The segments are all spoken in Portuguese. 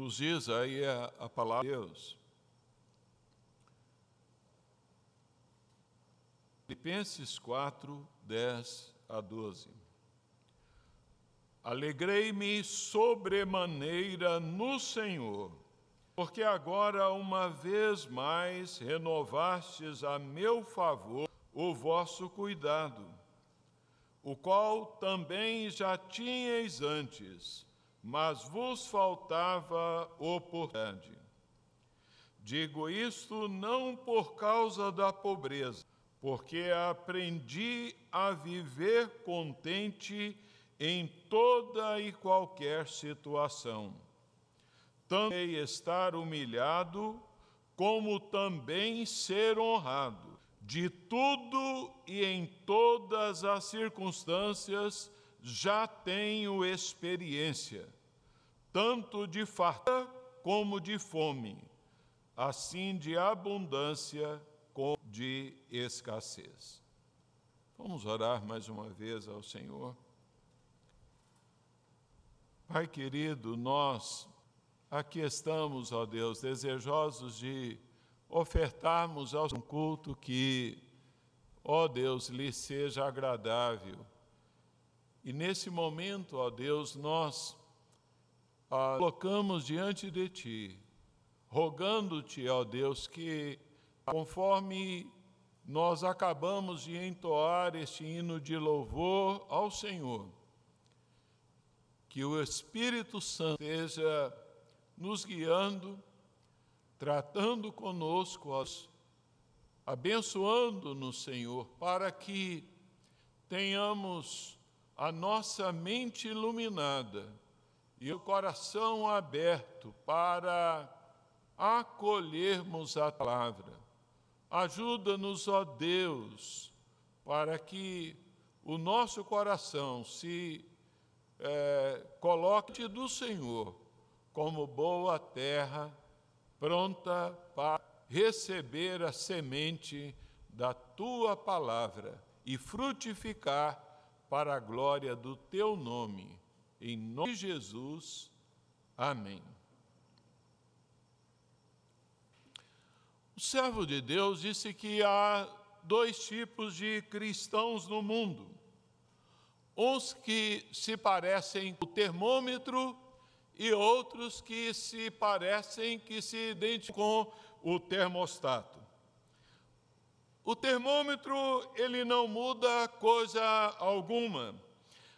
nos diz aí a, a palavra de Deus. Filipenses 4, 10 a 12. Alegrei-me sobremaneira no Senhor, porque agora uma vez mais renovastes a meu favor o vosso cuidado, o qual também já tinhais antes, mas vos faltava oportunidade. Digo isto não por causa da pobreza, porque aprendi a viver contente em toda e qualquer situação. Tanto estar humilhado, como também ser honrado. De tudo e em todas as circunstâncias já tenho experiência, tanto de farta como de fome, assim de abundância como de escassez. Vamos orar mais uma vez ao Senhor. Pai querido, nós aqui estamos, ó Deus, desejosos de ofertarmos ao um culto que, ó Deus, lhe seja agradável. E nesse momento, ó Deus, nós ah, colocamos diante de Ti, rogando-te, ó Deus, que Conforme nós acabamos de entoar este hino de louvor ao Senhor, que o Espírito Santo esteja nos guiando, tratando conosco, abençoando-nos, Senhor, para que tenhamos a nossa mente iluminada e o coração aberto para acolhermos a palavra. Ajuda-nos, ó Deus, para que o nosso coração se é, coloque do Senhor como boa terra, pronta para receber a semente da tua palavra e frutificar para a glória do teu nome. Em nome de Jesus. Amém. O servo de Deus disse que há dois tipos de cristãos no mundo. Uns que se parecem com o termômetro e outros que se parecem, que se identificam com o termostato. O termômetro, ele não muda coisa alguma,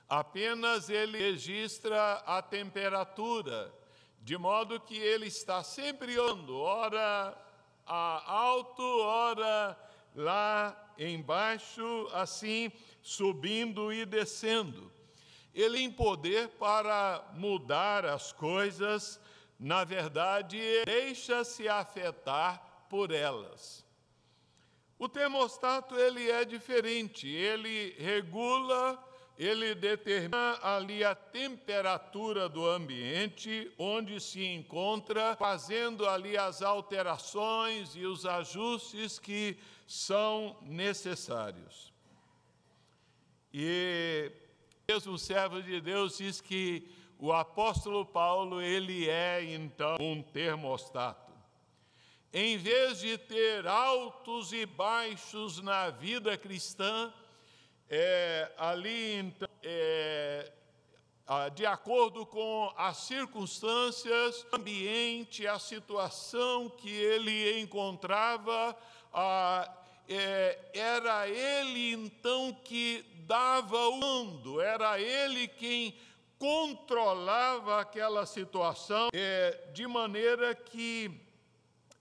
apenas ele registra a temperatura, de modo que ele está sempre andando, ora a alto, ora lá embaixo, assim, subindo e descendo. Ele em poder para mudar as coisas, na verdade, deixa-se afetar por elas. O termostato ele é diferente, ele regula ele determina ali a temperatura do ambiente onde se encontra, fazendo ali as alterações e os ajustes que são necessários. E mesmo servo de Deus diz que o apóstolo Paulo, ele é então um termostato. Em vez de ter altos e baixos na vida cristã, é, ali, então, é, de acordo com as circunstâncias, o ambiente, a situação que ele encontrava, é, era ele então que dava o mundo, era ele quem controlava aquela situação, é, de maneira que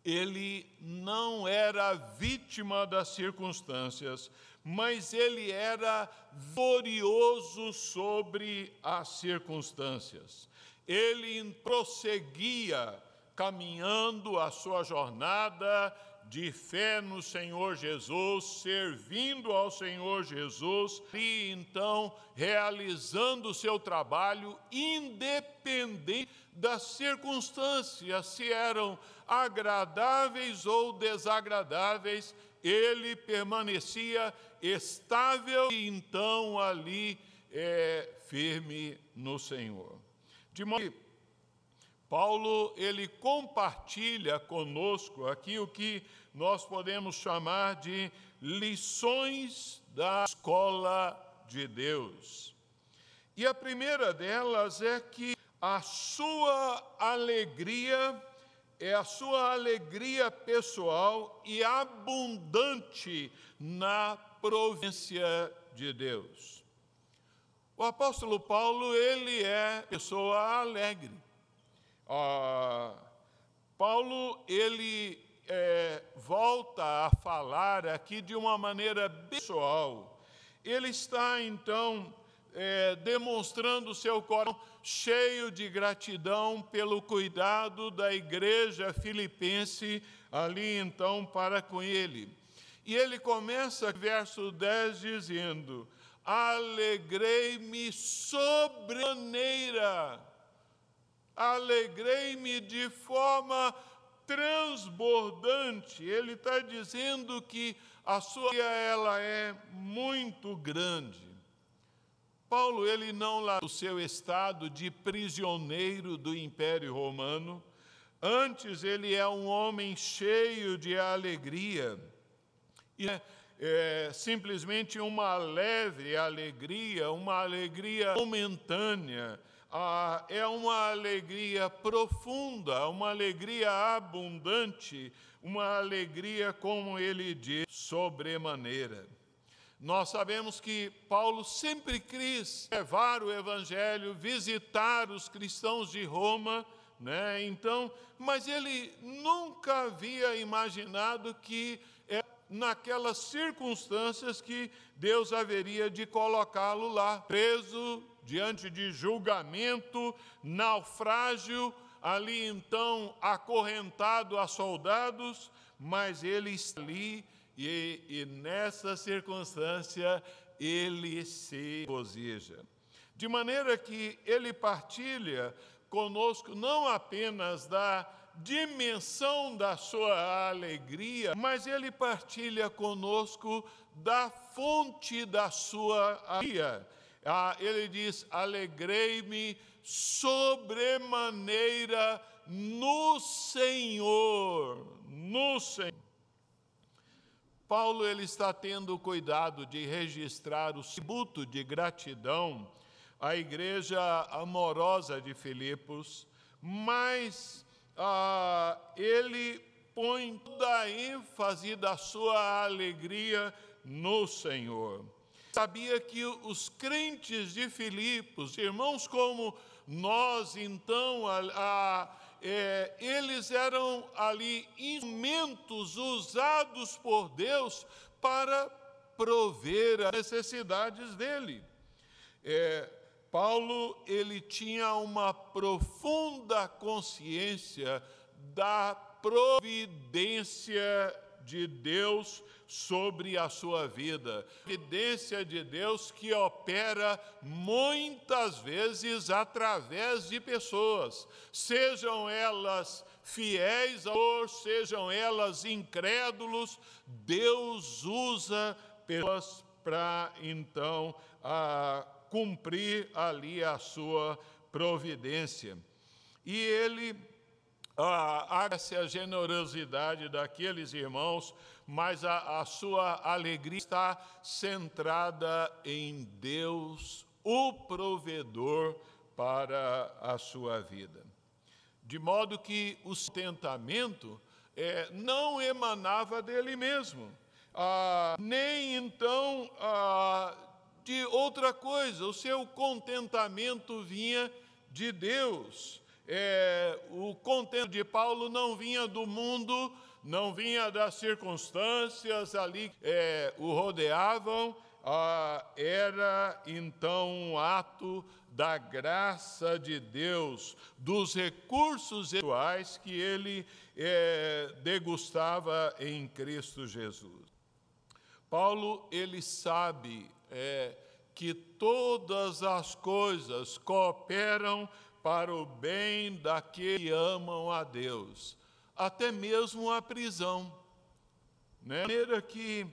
ele não era vítima das circunstâncias, mas ele era glorioso sobre as circunstâncias. Ele prosseguia caminhando a sua jornada de fé no Senhor Jesus, servindo ao Senhor Jesus e então realizando o seu trabalho independente das circunstâncias, se eram agradáveis ou desagradáveis, ele permanecia estável e então ali é, firme no Senhor. De modo Paulo, ele compartilha conosco aqui o que nós podemos chamar de lições da escola de Deus. E a primeira delas é que a sua alegria é a sua alegria pessoal e abundante na providência de Deus. O apóstolo Paulo, ele é pessoa alegre. Ah, Paulo, ele é, volta a falar aqui de uma maneira pessoal. Ele está, então, é, demonstrando seu coração cheio de gratidão pelo cuidado da igreja filipense ali, então, para com ele. E ele começa, verso 10, dizendo: Alegrei-me sobremaneira alegrei-me de forma transbordante. Ele está dizendo que a sua ela é muito grande. Paulo ele não lá o seu estado de prisioneiro do Império Romano. Antes ele é um homem cheio de alegria. E é, é simplesmente uma leve alegria, uma alegria momentânea ah, é uma alegria profunda, uma alegria abundante, uma alegria, como ele diz, sobremaneira. Nós sabemos que Paulo sempre quis levar o evangelho, visitar os cristãos de Roma, né? Então, mas ele nunca havia imaginado que é naquelas circunstâncias que Deus haveria de colocá-lo lá, preso diante de julgamento, naufrágio, ali então acorrentado a soldados, mas ele está ali e, e nessa circunstância ele se regozija. De maneira que ele partilha conosco não apenas da dimensão da sua alegria, mas ele partilha conosco da fonte da sua alegria ah, ele diz: Alegrei-me sobremaneira no Senhor, no Senhor. Paulo ele está tendo cuidado de registrar o tributo de gratidão à igreja amorosa de Filipos, mas ah, ele põe toda a ênfase da sua alegria no Senhor sabia que os crentes de Filipos, irmãos como nós, então, a, a, é, eles eram ali instrumentos usados por Deus para prover as necessidades dele. É, Paulo ele tinha uma profunda consciência da providência de Deus sobre a sua vida. Evidência de Deus que opera muitas vezes através de pessoas, sejam elas fiéis Senhor, sejam elas incrédulos, Deus usa pessoas para então a, cumprir ali a sua providência. E ele ah, a generosidade daqueles irmãos, mas a, a sua alegria está centrada em Deus, o provedor para a sua vida. De modo que o sustentamento é, não emanava dele mesmo, ah, nem então ah, de outra coisa, o seu contentamento vinha de Deus é, o contento de Paulo não vinha do mundo, não vinha das circunstâncias ali é, o rodeavam, ah, era então um ato da graça de Deus, dos recursos espirituais que ele é, degustava em Cristo Jesus. Paulo, ele sabe é, que todas as coisas cooperam para o bem daqueles que amam a Deus, até mesmo a prisão. Né? De maneira que,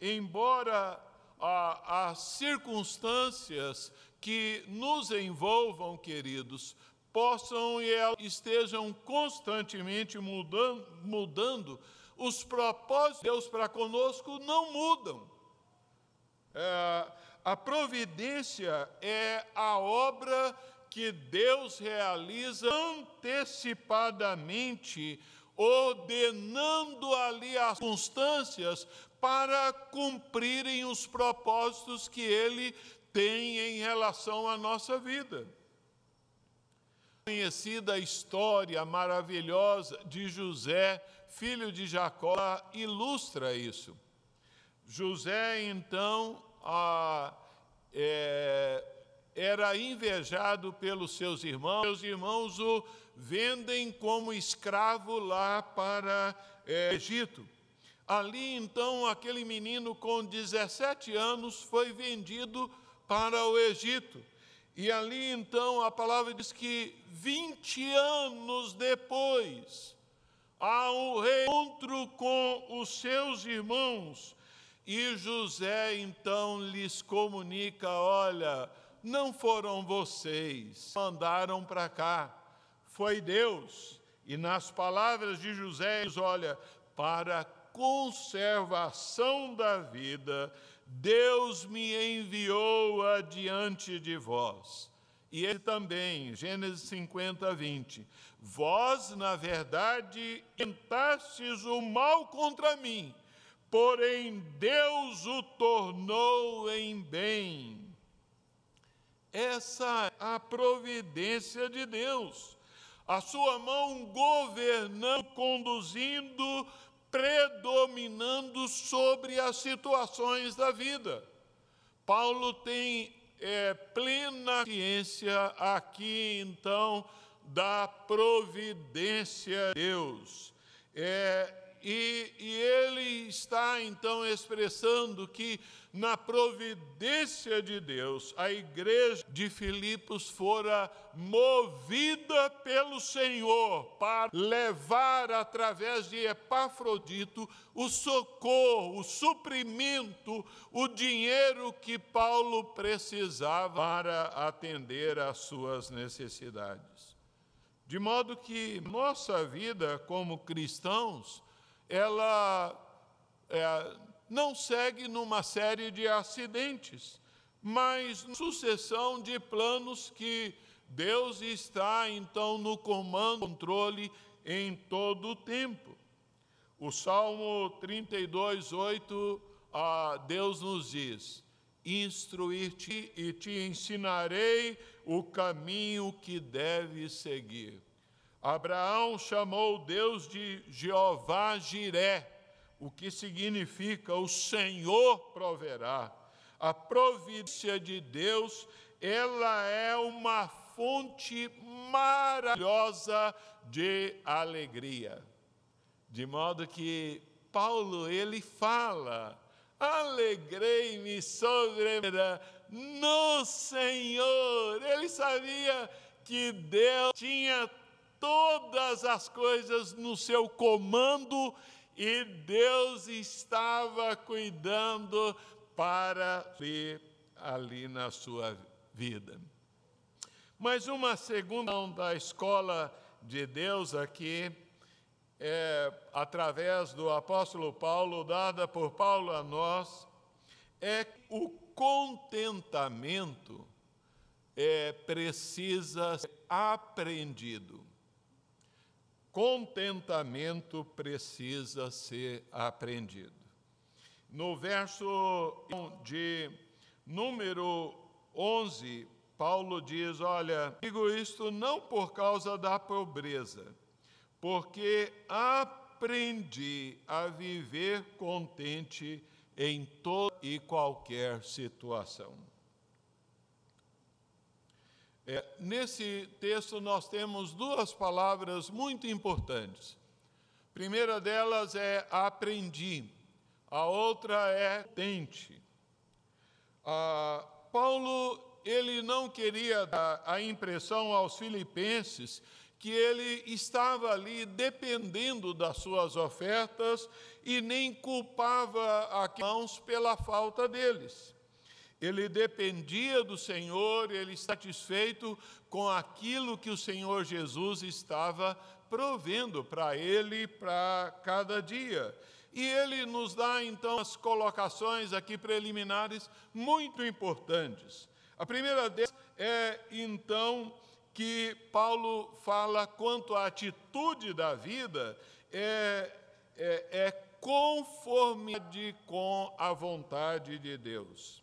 embora as circunstâncias que nos envolvam, queridos, possam e estejam constantemente mudando, mudando os propósitos de Deus para conosco não mudam. É, a providência é a obra que Deus realiza antecipadamente, ordenando ali as circunstâncias para cumprirem os propósitos que Ele tem em relação à nossa vida. Conhecida a história maravilhosa de José, filho de Jacó, ilustra isso. José, então, ah, é, era invejado pelos seus irmãos, seus irmãos o vendem como escravo lá para é, Egito. Ali então, aquele menino com 17 anos foi vendido para o Egito. E ali então a palavra diz que 20 anos depois, há um reencontro com os seus irmãos, e José então lhes comunica: olha, não foram vocês, mandaram para cá, foi Deus. E nas palavras de José, diz, olha, para conservação da vida, Deus me enviou adiante de vós. E ele também, Gênesis 50, 20. Vós, na verdade, tentastes o mal contra mim, porém Deus o tornou em bem essa é a providência de Deus. A sua mão governando, conduzindo, predominando sobre as situações da vida. Paulo tem é, plena ciência aqui, então, da providência de Deus. É, e, e ele está então expressando que na providência de Deus, a igreja de Filipos fora movida pelo Senhor para levar através de Epafrodito o socorro, o suprimento, o dinheiro que Paulo precisava para atender às suas necessidades. De modo que nossa vida como cristãos, ela é, não segue numa série de acidentes, mas sucessão de planos que Deus está então no comando, controle em todo o tempo. O Salmo 32, 8, ah, Deus nos diz: Instruir-te e te ensinarei o caminho que deves seguir. Abraão chamou Deus de Jeová Jiré, o que significa o Senhor proverá. A providência de Deus, ela é uma fonte maravilhosa de alegria. De modo que Paulo ele fala: Alegrei-me sobremaneira no Senhor. Ele sabia que Deus tinha todas as coisas no seu comando e Deus estava cuidando para ser ali na sua vida. Mas uma segunda da escola de Deus aqui, é, através do apóstolo Paulo, dada por Paulo a nós, é o contentamento é, precisa ser aprendido contentamento precisa ser aprendido. No verso de número 11, Paulo diz: Olha, digo isto não por causa da pobreza, porque aprendi a viver contente em toda e qualquer situação. É, nesse texto nós temos duas palavras muito importantes. A primeira delas é aprendi, a outra é tente. Ah, Paulo ele não queria dar a impressão aos filipenses que ele estava ali dependendo das suas ofertas e nem culpava a mãos pela falta deles. Ele dependia do Senhor, ele satisfeito com aquilo que o Senhor Jesus estava provendo para ele para cada dia. E ele nos dá então as colocações aqui preliminares muito importantes. A primeira delas é então que Paulo fala quanto à atitude da vida é, é, é conformidade com a vontade de Deus.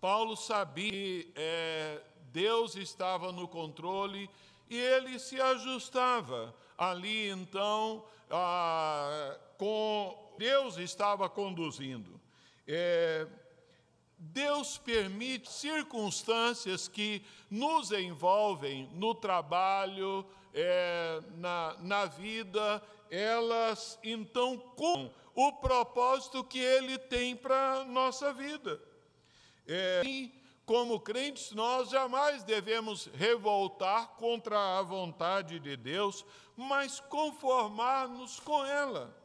Paulo sabia que é, Deus estava no controle e ele se ajustava ali então a, com Deus estava conduzindo. É, Deus permite circunstâncias que nos envolvem no trabalho, é, na, na vida, elas então com o propósito que Ele tem para a nossa vida. É, como crentes, nós jamais devemos revoltar contra a vontade de Deus, mas conformar-nos com ela.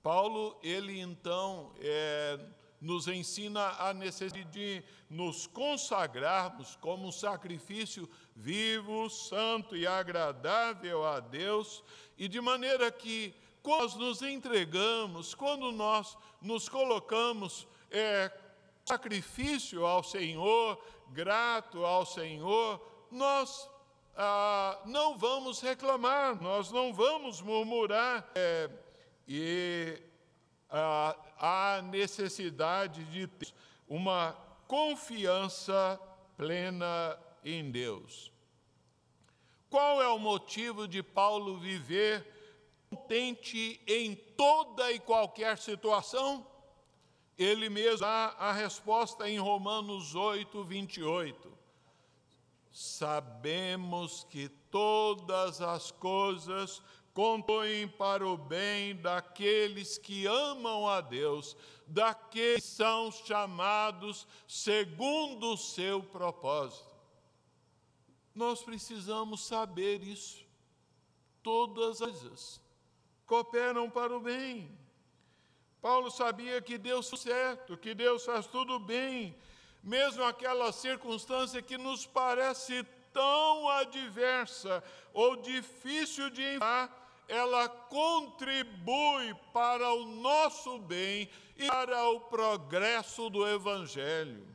Paulo, ele então é, nos ensina a necessidade de nos consagrarmos como um sacrifício vivo, santo e agradável a Deus, e de maneira que, quando nós nos entregamos, quando nós nos colocamos é, sacrifício ao Senhor, grato ao Senhor, nós ah, não vamos reclamar, nós não vamos murmurar. É, e ah, há necessidade de ter uma confiança plena em Deus. Qual é o motivo de Paulo viver contente em toda e qualquer situação? Ele mesmo dá a resposta em Romanos 8, 28. Sabemos que todas as coisas compõem para o bem daqueles que amam a Deus, daqueles que são chamados segundo o seu propósito. Nós precisamos saber isso. Todas as coisas cooperam para o bem Paulo sabia que Deus faz certo, que Deus faz tudo bem, mesmo aquela circunstância que nos parece tão adversa ou difícil de enfrentar, ela contribui para o nosso bem e para o progresso do evangelho.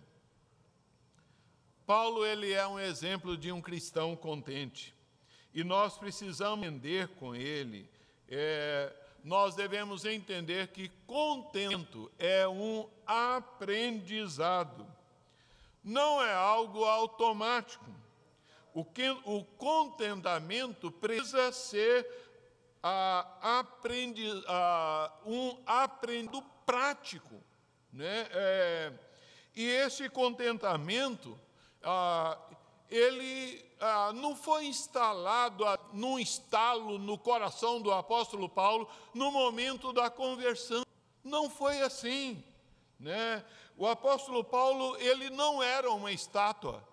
Paulo ele é um exemplo de um cristão contente e nós precisamos entender com ele é, nós devemos entender que contento é um aprendizado, não é algo automático. O, que, o contentamento precisa ser aprendi, um aprendizado prático. Né? É, e esse contentamento, ele ah, não foi instalado ah, num estalo no coração do apóstolo Paulo no momento da conversão. Não foi assim. Né? O apóstolo Paulo, ele não era uma estátua.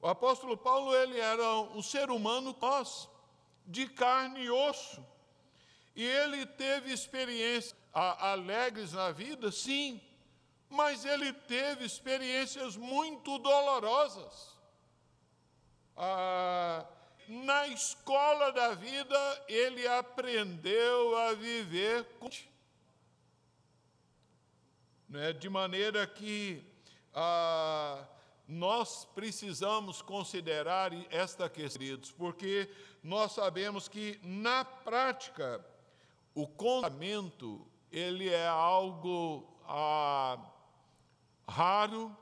O apóstolo Paulo, ele era um ser humano nós, de carne e osso. E ele teve experiências alegres na vida, sim, mas ele teve experiências muito dolorosas ah, na escola da vida, ele aprendeu a viver com. Né, de maneira que ah, nós precisamos considerar esta questão, porque nós sabemos que, na prática, o contamento ele é algo ah, raro,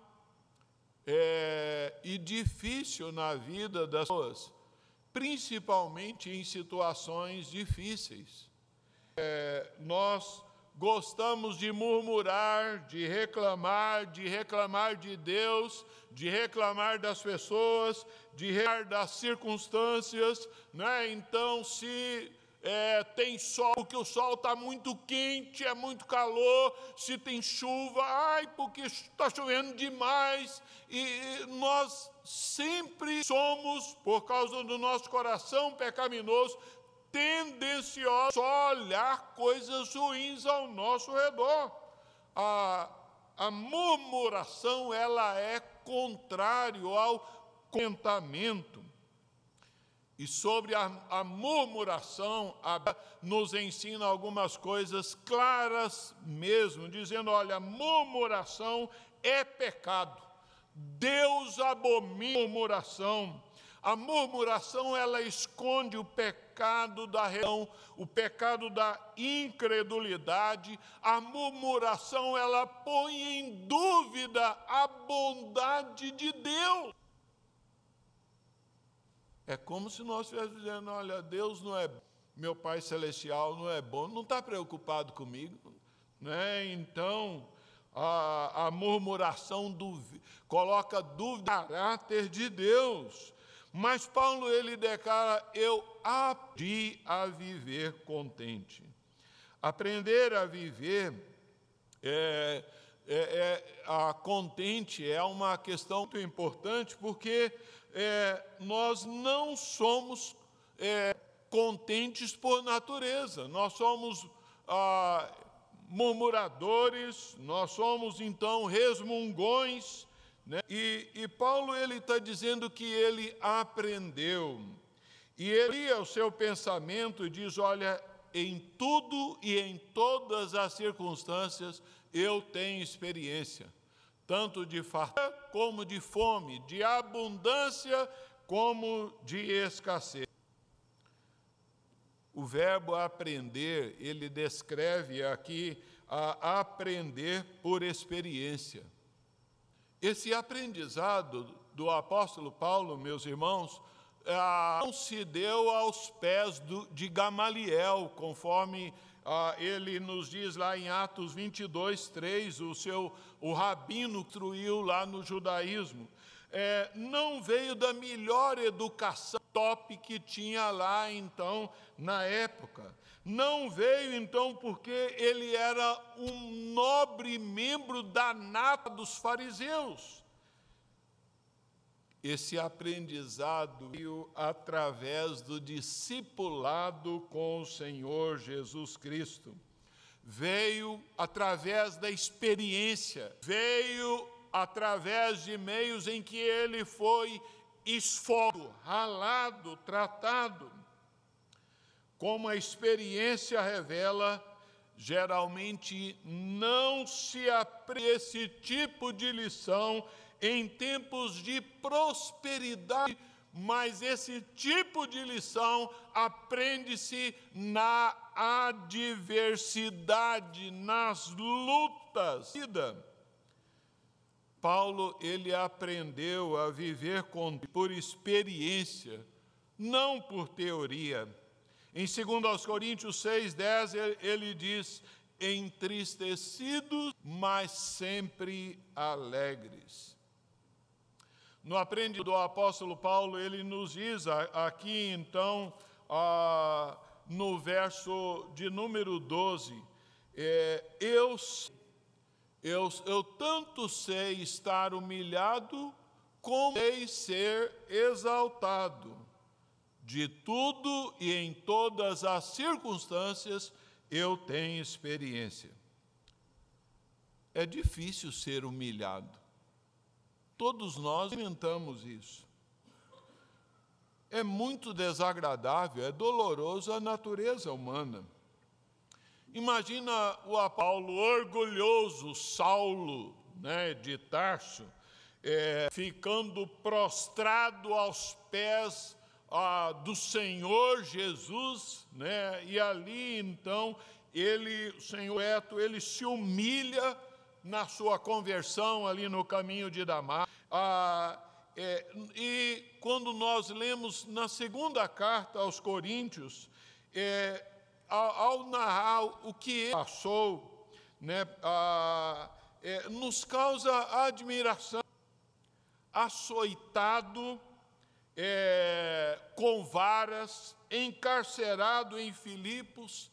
é, e difícil na vida das pessoas, principalmente em situações difíceis. É, nós gostamos de murmurar, de reclamar, de reclamar de Deus, de reclamar das pessoas, de reclamar das circunstâncias, né? Então, se é, tem sol, porque o sol está muito quente, é muito calor, se tem chuva, ai, porque está chovendo demais. E nós sempre somos, por causa do nosso coração pecaminoso, tendenciosos a olhar coisas ruins ao nosso redor. Ah, a murmuração ela é contrário ao contentamento. E sobre a, a murmuração, a, nos ensina algumas coisas claras mesmo, dizendo: olha, murmuração é pecado. Deus abomina a murmuração. A murmuração ela esconde o pecado da reunião, o pecado da incredulidade. A murmuração ela põe em dúvida a bondade de Deus. É como se nós estivéssemos dizendo: olha, Deus não é, meu Pai Celestial não é bom, não está preocupado comigo. Né? Então, a, a murmuração coloca dúvida no caráter de Deus. Mas Paulo ele declara: eu aprendi a viver contente. Aprender a viver é, é, é, a contente é uma questão muito importante porque é, nós não somos é, contentes por natureza, nós somos ah, murmuradores, nós somos então resmungões, né? e, e Paulo ele está dizendo que ele aprendeu, e ele o seu pensamento e diz: olha, em tudo e em todas as circunstâncias eu tenho experiência tanto de fartura como de fome, de abundância como de escassez. O verbo aprender, ele descreve aqui a aprender por experiência. Esse aprendizado do apóstolo Paulo, meus irmãos, ah, não se deu aos pés de Gamaliel, conforme ah, ele nos diz lá em Atos 22, 3, o seu o rabino instruiu lá no judaísmo. É, não veio da melhor educação top que tinha lá então na época. Não veio então porque ele era um nobre membro da nata dos fariseus. Esse aprendizado veio através do discipulado com o Senhor Jesus Cristo. Veio através da experiência, veio através de meios em que ele foi esforçado, ralado, tratado. Como a experiência revela, geralmente não se aprende esse tipo de lição em tempos de prosperidade, mas esse tipo de lição aprende-se na adversidade, nas lutas. Paulo ele aprendeu a viver com, por experiência, não por teoria. Em 2 Coríntios 6, 10, ele diz: entristecidos, mas sempre alegres. No aprende do apóstolo Paulo, ele nos diz aqui então, no verso de número 12, é, eu, eu, eu tanto sei estar humilhado, como sei ser exaltado. De tudo e em todas as circunstâncias eu tenho experiência. É difícil ser humilhado. Todos nós experimentamos isso. É muito desagradável, é doloroso a natureza humana. Imagina o Paulo orgulhoso, Saulo, né, de Tarso, é, ficando prostrado aos pés do Senhor Jesus, né, e ali então ele, o Senhor Eto, ele se humilha na sua conversão ali no caminho de Damasco. É, e quando nós lemos na segunda carta aos Coríntios, é, ao, ao, narrar o que ele passou, né, ah, é, nos causa admiração. Açoitado, é, com varas, encarcerado em Filipos,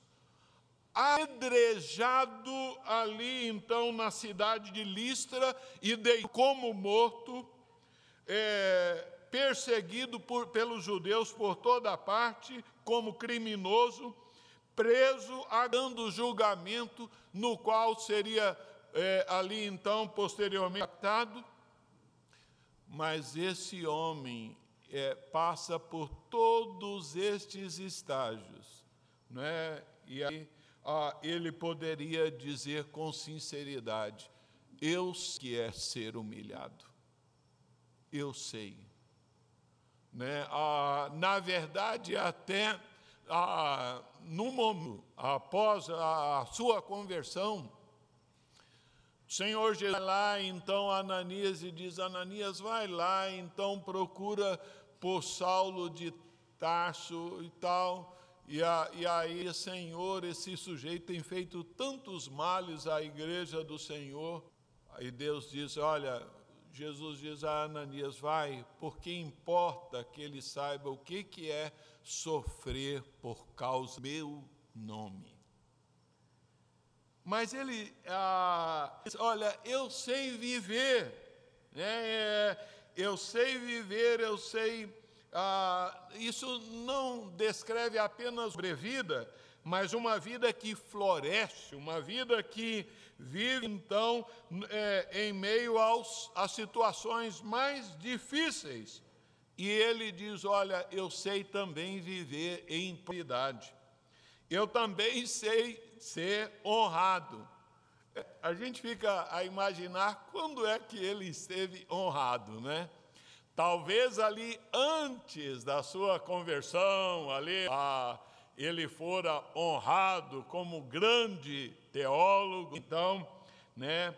apedrejado ali então na cidade de Listra e de, como morto, é, perseguido por, pelos judeus por toda parte, como criminoso, preso, agando julgamento, no qual seria é, ali então, posteriormente captado. Mas esse homem é, passa por todos estes estágios, né? e aí ah, ele poderia dizer com sinceridade: Eu que é ser humilhado, eu sei. Né? Ah, na verdade, até ah, no momento, após a sua conversão, o Senhor Jesus vai lá, então, Ananias e diz: Ananias, vai lá, então procura por Saulo de Tarso e tal. E, a, e aí, Senhor, esse sujeito tem feito tantos males à igreja do Senhor. Aí Deus diz: Olha, Jesus diz a Ananias: Vai, porque importa que ele saiba o que, que é sofrer por causa do meu nome. Mas ele, ah, olha, eu sei viver, né? É, eu sei viver, eu sei. Ah, isso não descreve apenas sobrevida, mas uma vida que floresce, uma vida que vive, então, é, em meio aos, às situações mais difíceis. E ele diz: Olha, eu sei também viver em piedade. Eu também sei ser honrado. A gente fica a imaginar quando é que ele esteve honrado, né? Talvez ali antes da sua conversão, ali a, ele fora honrado como grande teólogo, então, né?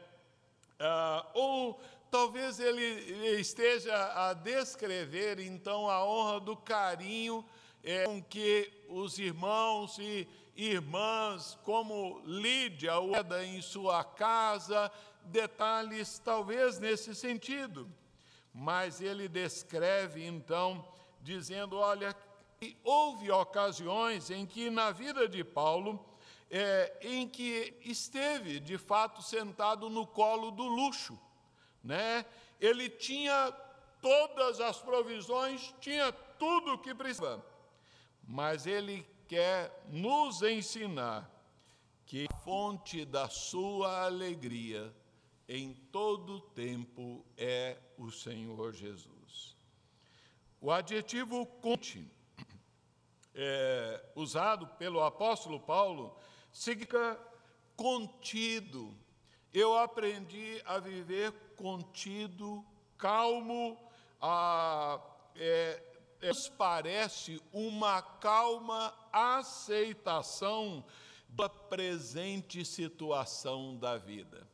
Ah, ou talvez ele esteja a descrever então a honra do carinho é, com que os irmãos e irmãs como Lídia, Ueda em sua casa, detalhes talvez nesse sentido. Mas ele descreve então, dizendo: olha, houve ocasiões em que na vida de Paulo, é, em que esteve de fato sentado no colo do luxo, né? Ele tinha todas as provisões, tinha tudo o que precisava, mas ele quer nos ensinar que a fonte da sua alegria em todo tempo é o Senhor Jesus. O adjetivo conte, é, usado pelo apóstolo Paulo, significa contido. Eu aprendi a viver contido, calmo, a, é, nos parece uma calma aceitação da presente situação da vida.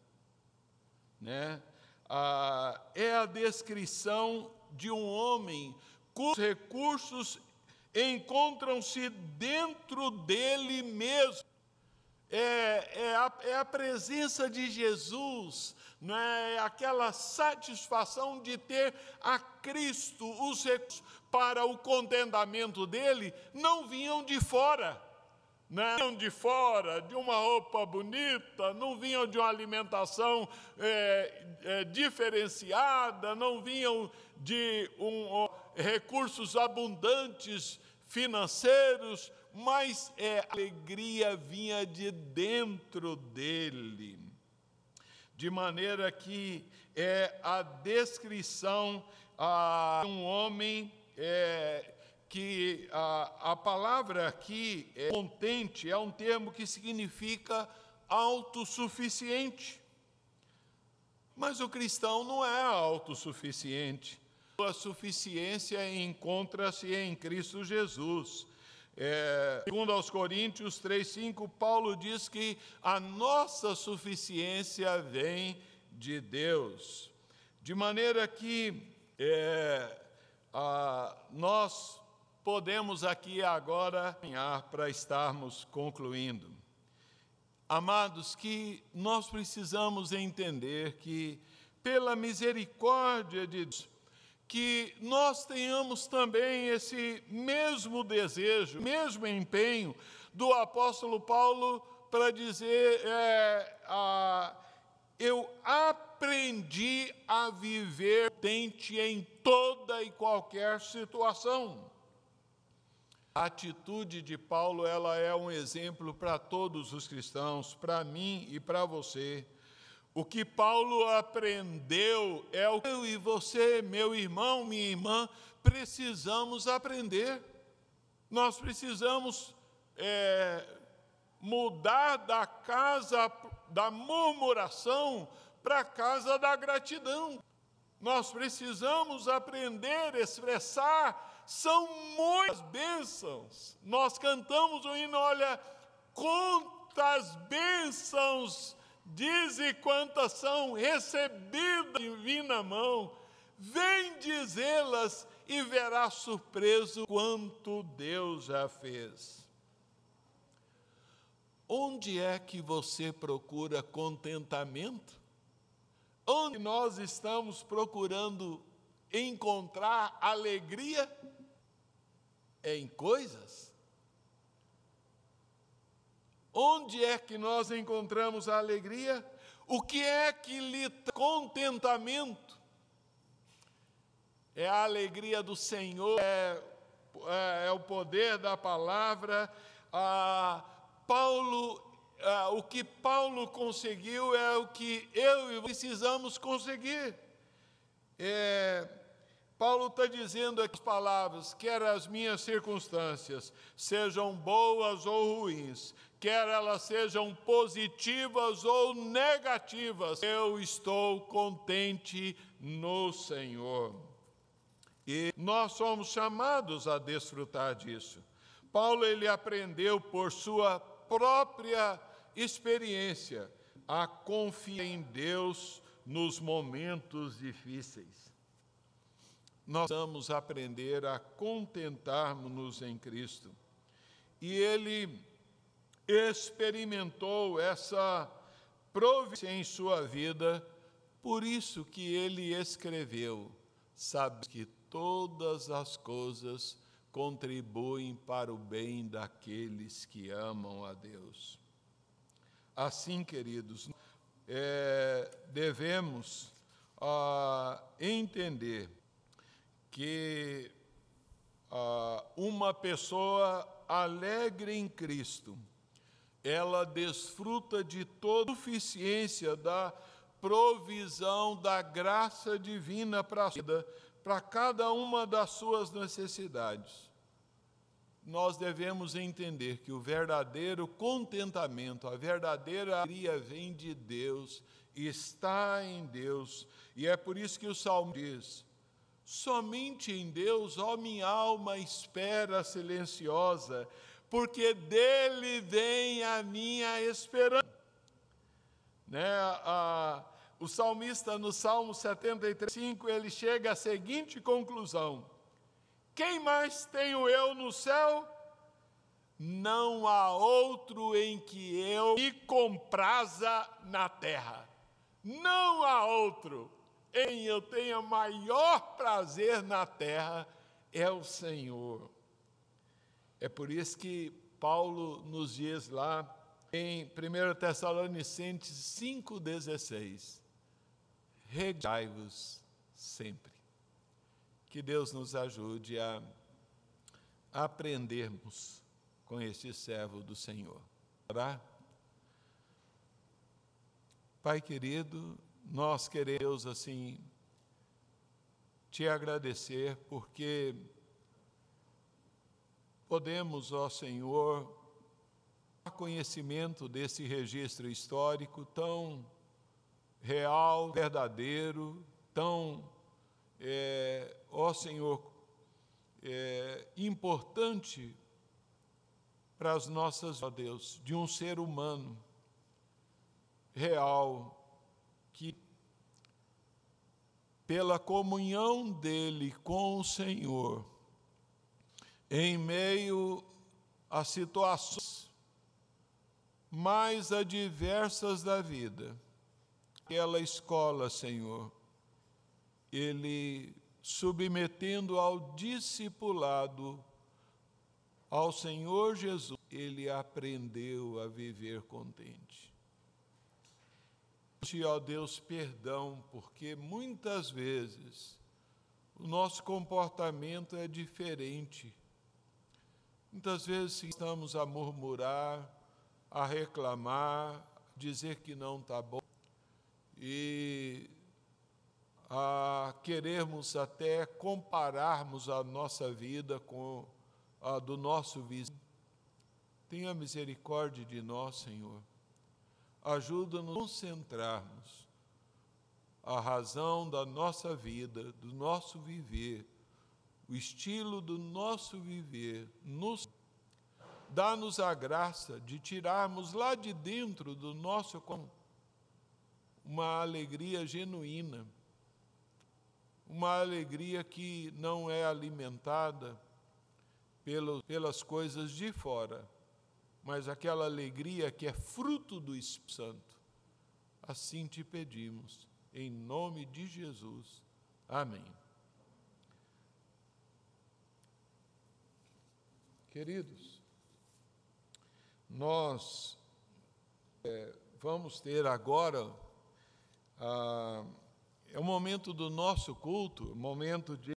Né? Ah, é a descrição de um homem cujos recursos encontram-se dentro dele mesmo. É, é, a, é a presença de Jesus, não é aquela satisfação de ter a Cristo, os recursos para o contentamento dele não vinham de fora. Não vinham de fora, de uma roupa bonita, não vinham de uma alimentação é, é, diferenciada, não vinham de um, recursos abundantes financeiros, mas é, a alegria vinha de dentro dele. De maneira que é a descrição de um homem é, que a, a palavra aqui, é, contente, é um termo que significa autossuficiente. Mas o cristão não é autossuficiente. A suficiência encontra-se em Cristo Jesus. É, segundo aos Coríntios 3,5, Paulo diz que a nossa suficiência vem de Deus. De maneira que é, ah, nós podemos aqui agora caminhar para estarmos concluindo. Amados, que nós precisamos entender que, pela misericórdia de Deus, que nós tenhamos também esse mesmo desejo, mesmo empenho do apóstolo Paulo para dizer: é, a, eu aprendi a viver tente em toda e qualquer situação. A atitude de Paulo, ela é um exemplo para todos os cristãos, para mim e para você. O que Paulo aprendeu é o que eu e você, meu irmão, minha irmã, precisamos aprender. Nós precisamos é, mudar da casa da murmuração para a casa da gratidão. Nós precisamos aprender a expressar, são muitas bênçãos. Nós cantamos o hino, olha, quantas bênçãos Dize quantas são recebidas divina mão, vem dizê-las e verá surpreso quanto Deus já fez. Onde é que você procura contentamento? Onde nós estamos procurando encontrar alegria? É em coisas? Onde é que nós encontramos a alegria? O que é que lhe contentamento? É a alegria do Senhor, é, é, é o poder da palavra. Ah, Paulo, ah, o que Paulo conseguiu é o que eu e precisamos conseguir. É, Paulo está dizendo aqui as palavras, quer as minhas circunstâncias sejam boas ou ruins, quer elas sejam positivas ou negativas, eu estou contente no Senhor. E nós somos chamados a desfrutar disso. Paulo ele aprendeu por sua própria experiência a confiar em Deus nos momentos difíceis. Nós vamos aprender a contentarmos-nos em Cristo. E ele experimentou essa providência em sua vida, por isso que ele escreveu: sabe que todas as coisas contribuem para o bem daqueles que amam a Deus. Assim, queridos, é, devemos ah, entender que ah, uma pessoa alegre em Cristo, ela desfruta de toda a suficiência da provisão da graça divina para a vida, para cada uma das suas necessidades. Nós devemos entender que o verdadeiro contentamento, a verdadeira alegria vem de Deus, está em Deus, e é por isso que o salmo diz: Somente em Deus, ó minha alma, espera silenciosa, porque dele vem a minha esperança. Né? A, o salmista, no Salmo 73, 5, ele chega à seguinte conclusão: Quem mais tenho eu no céu? Não há outro em que eu me compraza na terra. Não há outro em eu tenha maior prazer na terra é o Senhor. É por isso que Paulo nos diz lá em 1 Tessalonicenses 5,16: Regai-vos sempre. Que Deus nos ajude a aprendermos com este servo do Senhor. Pai querido, nós queremos assim te agradecer porque podemos, ó Senhor, conhecimento desse registro histórico tão real, verdadeiro, tão, é, ó Senhor, é, importante para as nossas, ó Deus, de um ser humano real, que pela comunhão dele com o Senhor, em meio a situações mais adversas da vida, aquela escola, Senhor, ele submetendo ao discipulado ao Senhor Jesus, ele aprendeu a viver contente. Te, ó Deus, perdão, porque muitas vezes o nosso comportamento é diferente Muitas vezes estamos a murmurar, a reclamar, dizer que não está bom. e a querermos até compararmos a nossa vida com a do nosso vizinho. Tenha misericórdia de nós, Senhor. Ajuda-nos a concentrarmos a razão da nossa vida, do nosso viver, o estilo do nosso viver, nos dá-nos a graça de tirarmos lá de dentro do nosso uma alegria genuína, uma alegria que não é alimentada pelo, pelas coisas de fora, mas aquela alegria que é fruto do Espírito Santo. Assim te pedimos, em nome de Jesus. Amém. Queridos, nós é, vamos ter agora, ah, é o momento do nosso culto, momento de